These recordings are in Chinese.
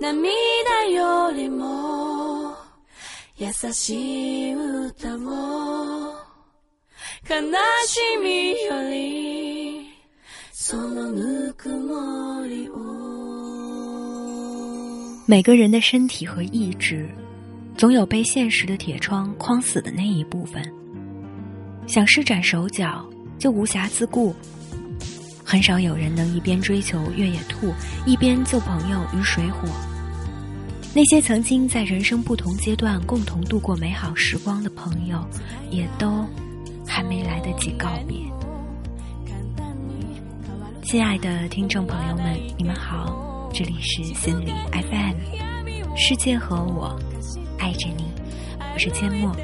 涙よりも優しい歌を悲しみよりそのぬくもりを每个人的身体和意志，总有被现实的铁窗框死的那一部分。想施展手脚，就无暇自顾。 很少有人能一边追求越野兔，一边救朋友于水火。那些曾经在人生不同阶段共同度过美好时光的朋友，也都还没来得及告别。亲爱的听众朋友们，你们好，这里是心理 FM，世界和我爱着你，我是阡陌。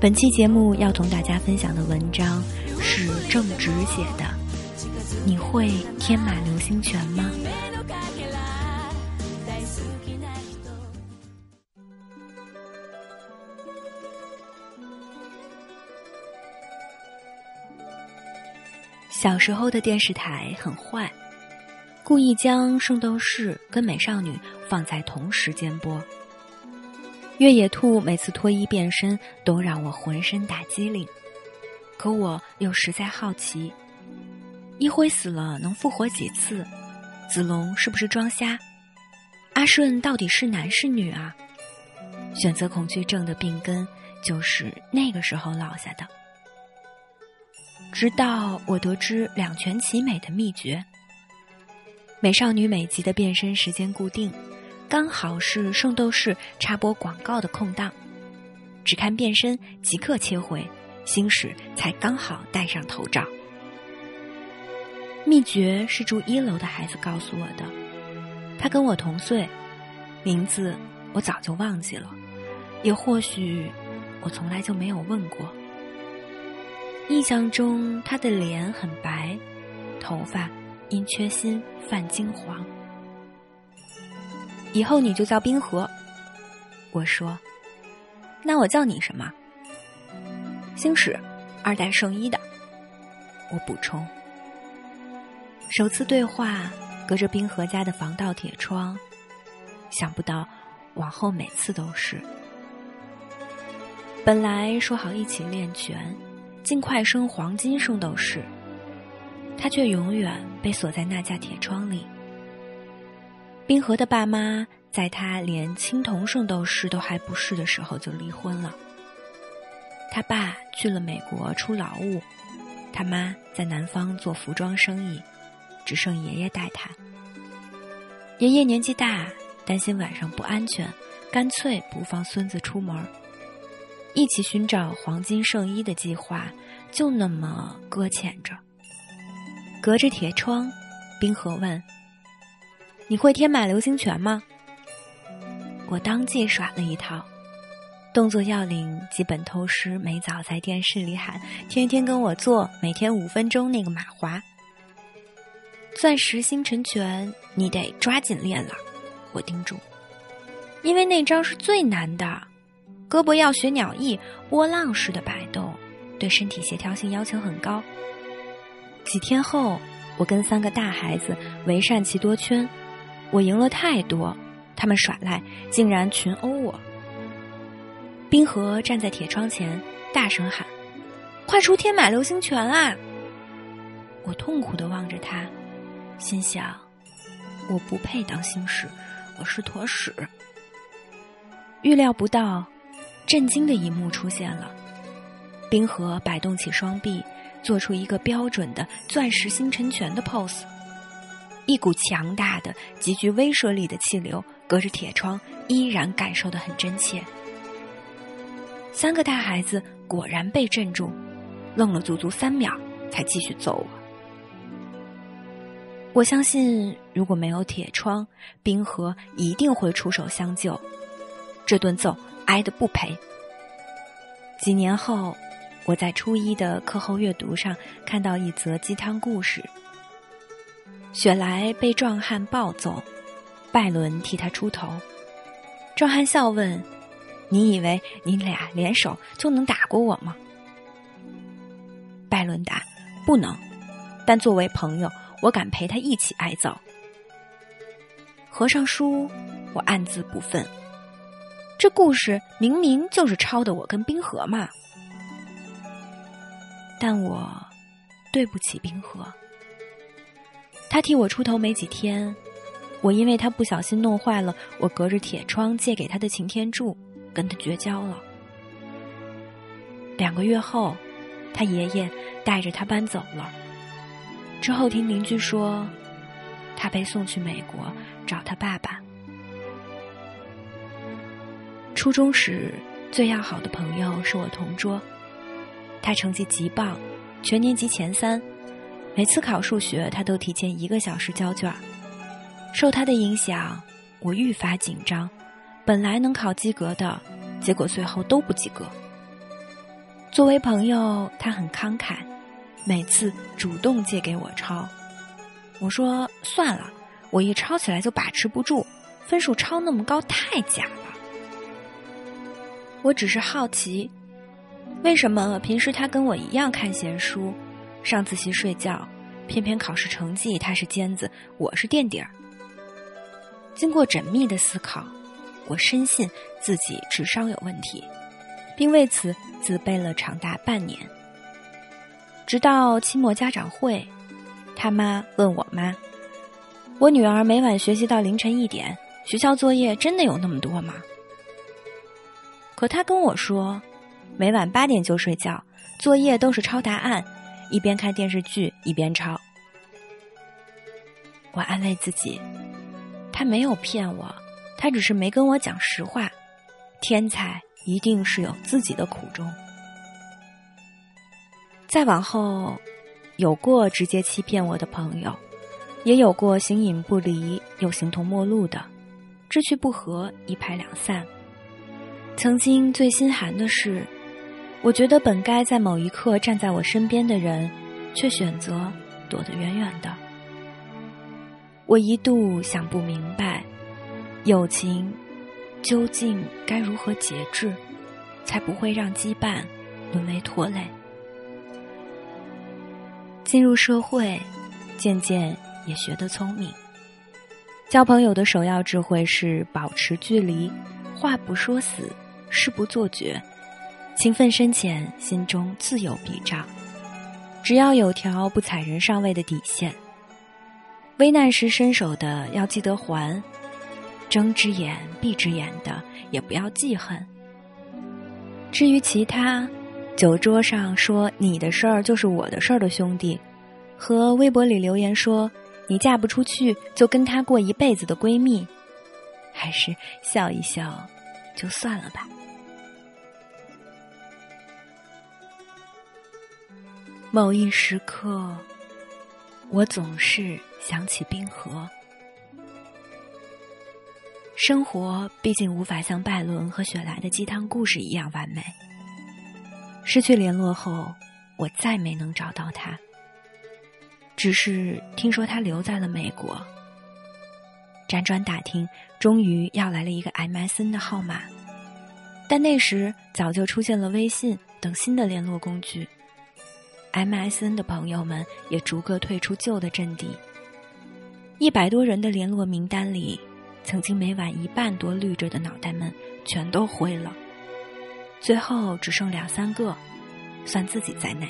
本期节目要同大家分享的文章是正直写的。你会天马流星拳吗？小时候的电视台很坏，故意将《圣斗士》跟《美少女》放在同时间播。越野兔每次脱衣变身都让我浑身打激灵，可我又实在好奇。一辉死了能复活几次？子龙是不是装瞎？阿顺到底是男是女啊？选择恐惧症的病根就是那个时候落下的。直到我得知两全其美的秘诀：美少女每集的变身时间固定，刚好是圣斗士插播广告的空档，只看变身即刻切回，星矢才刚好戴上头罩。秘诀是住一楼的孩子告诉我的，他跟我同岁，名字我早就忘记了，也或许我从来就没有问过。印象中他的脸很白，头发因缺锌泛金黄。以后你就叫冰河，我说，那我叫你什么？星矢，二代圣衣的，我补充。首次对话，隔着冰河家的防盗铁窗，想不到往后每次都是。本来说好一起练拳，尽快升黄金圣斗士，他却永远被锁在那架铁窗里。冰河的爸妈在他连青铜圣斗士都还不是的时候就离婚了。他爸去了美国出劳务，他妈在南方做服装生意。只剩爷爷带他。爷爷年纪大，担心晚上不安全，干脆不放孙子出门。一起寻找黄金圣衣的计划就那么搁浅着。隔着铁窗，冰河问：“你会天马流星拳吗？”我当即耍了一套，动作要领基本偷师，每早在电视里喊：“天天跟我做，每天五分钟那个马华。”钻石星辰拳，你得抓紧练了，我叮嘱。因为那招是最难的，胳膊要学鸟翼，波浪式的摆动，对身体协调性要求很高。几天后，我跟三个大孩子围善奇多圈，我赢了太多，他们耍赖，竟然群殴我。冰河站在铁窗前，大声喊：“快出天马流星拳啊！”我痛苦的望着他。心想，我不配当星矢，我是坨屎。预料不到，震惊的一幕出现了。冰河摆动起双臂，做出一个标准的钻石星辰拳的 pose。一股强大的、极具威慑力的气流，隔着铁窗依然感受的很真切。三个大孩子果然被镇住，愣了足足三秒，才继续揍我。我相信，如果没有铁窗，冰河一定会出手相救。这顿揍挨得不赔。几年后，我在初一的课后阅读上看到一则鸡汤故事：雪莱被壮汉暴揍，拜伦替他出头。壮汉笑问：“你以为你俩联手就能打过我吗？”拜伦答：“不能，但作为朋友。”我敢陪他一起挨揍。合上书，我暗自不忿。这故事明明就是抄的我跟冰河嘛，但我对不起冰河。他替我出头没几天，我因为他不小心弄坏了我隔着铁窗借给他的擎天柱，跟他绝交了。两个月后，他爷爷带着他搬走了。之后听邻居说，他被送去美国找他爸爸。初中时最要好的朋友是我同桌，他成绩极棒，全年级前三。每次考数学，他都提前一个小时交卷。受他的影响，我愈发紧张。本来能考及格的，结果最后都不及格。作为朋友，他很慷慨，每次主动借给我抄。我说算了，我一抄起来就把持不住，分数抄那么高太假了。我只是好奇，为什么平时他跟我一样看闲书？上自习睡觉，偏偏考试成绩他是尖子，我是垫底儿。经过缜密的思考，我深信自己智商有问题，并为此自卑了长达半年。直到期末家长会，他妈问我妈：“我女儿每晚学习到凌晨一点，学校作业真的有那么多吗？”可他跟我说，每晚八点就睡觉，作业都是抄答案。一边看电视剧一边抄，我安慰自己，他没有骗我，他只是没跟我讲实话。天才一定是有自己的苦衷。再往后，有过直接欺骗我的朋友，也有过形影不离又形同陌路的，志趣不合一拍两散。曾经最心寒的是。我觉得本该在某一刻站在我身边的人，却选择躲得远远的。我一度想不明白，友情究竟该如何节制，才不会让羁绊沦为拖累。进入社会，渐渐也学得聪明。交朋友的首要智慧是保持距离，话不说死，事不做绝。情分深浅，心中自有笔账。只要有条不踩人上位的底线，危难时伸手的要记得还，睁只眼闭只眼的也不要记恨。至于其他，酒桌上说你的事儿就是我的事儿的兄弟，和微博里留言说你嫁不出去就跟他过一辈子的闺蜜，还是笑一笑，就算了吧。某一时刻，我总是想起冰河。生活毕竟无法像拜伦和雪莱的鸡汤故事一样完美。失去联络后，我再没能找到他。只是听说他留在了美国。辗转打听，终于要来了一个 MSN 的号码，但那时早就出现了微信等新的联络工具。MSN 的朋友们也逐个退出旧的阵地，一百多人的联络名单里，曾经每晚一半多绿着的脑袋们全都灰了，最后只剩两三个，算自己在内。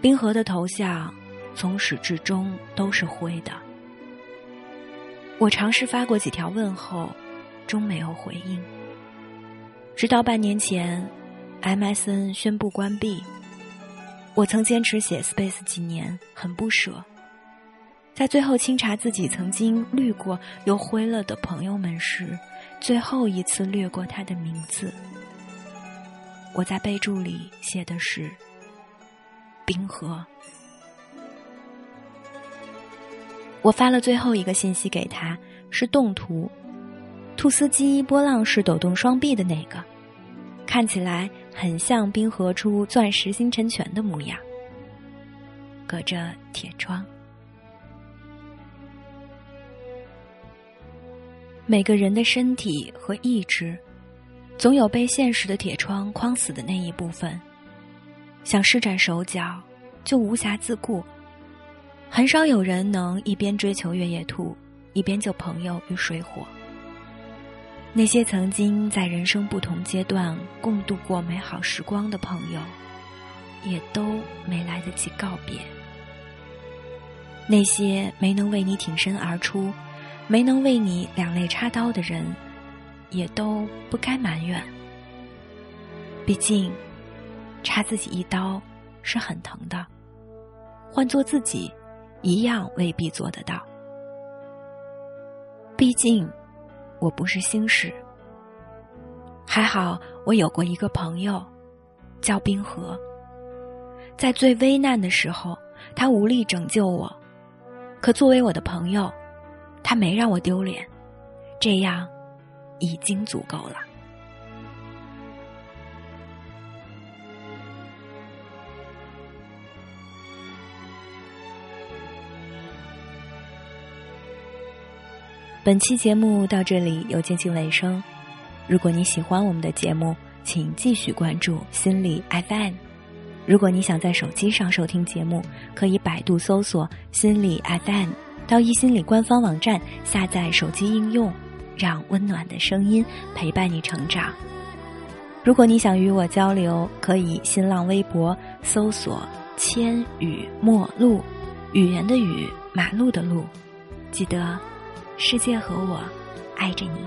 冰河的头像从始至终都是灰的，我尝试发过几条问候，终没有回应，直到半年前。MSN 宣布关闭，我曾坚持写 Space 几年，很不舍。在最后清查自己曾经绿过又灰了的朋友们时，最后一次略过他的名字。我在备注里写的是“冰河”。我发了最后一个信息给他，是动图，兔斯基波浪式抖动双臂的那个，看起来。很像冰河出钻石星辰泉的模样，隔着铁窗。每个人的身体和意志，总有被现实的铁窗框死的那一部分。想施展手脚，就无暇自顾。很少有人能一边追求越野兔，一边救朋友于水火。那些曾经在人生不同阶段共度过美好时光的朋友，也都没来得及告别。那些没能为你挺身而出，没能为你两肋插刀的人，也都不该埋怨。毕竟，插自己一刀是很疼的，换做自己，一样未必做得到。毕竟，我不是星矢。还好，我有过一个朋友，叫冰河。在最危难的时候，他无力拯救我，可作为我的朋友，他没让我丢脸，这样已经足够了。本期节目到这里又接近尾声。如果你喜欢我们的节目，请继续关注心理 FM。如果你想在手机上收听节目，可以百度搜索“心理 FM”，到一心理官方网站下载手机应用，让温暖的声音陪伴你成长。如果你想与我交流，可以新浪微博搜索“千语陌路”，语言的语，马路的路。记得。世界和我爱着你，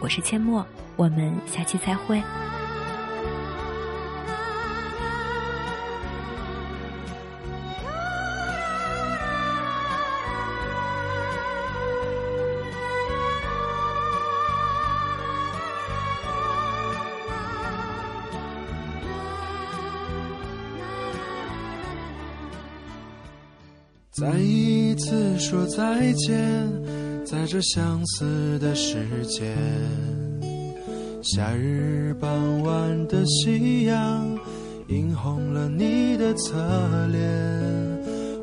我是阡陌，我们下期再会。再一次说再见。在这相似的时间，夏日傍晚的夕阳映红了你的侧脸。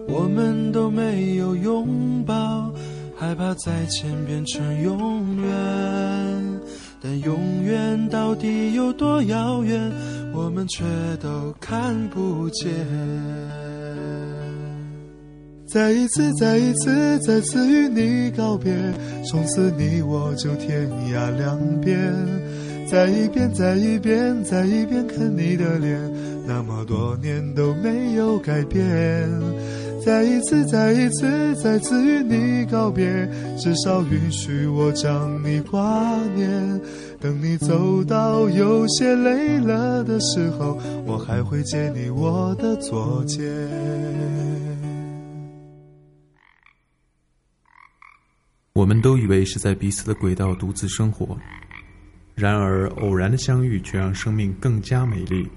我们都没有拥抱，害怕再见变成永远。但永远到底有多遥远，我们却都看不见。再一次，再一次，再次与你告别，从此你我就天涯两边。再一遍，再一遍，再一遍看你的脸，那么多年都没有改变。再一次，再一次，再次与你告别，至少允许我将你挂念。等你走到有些累了的时候，我还会借你我的左肩。我们都以为是在彼此的轨道独自生活，然而偶然的相遇却让生命更加美丽。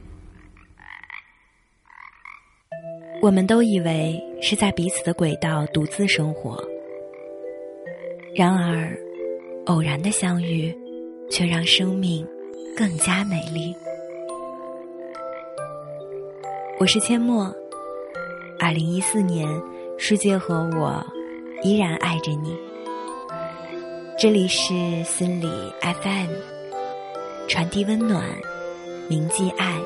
我们都以为是在彼此的轨道独自生活，然而偶然的相遇却让生命更加美丽。我是阡陌，二零一四年，世界和我依然爱着你。这里是心理 FM，传递温暖，铭记爱。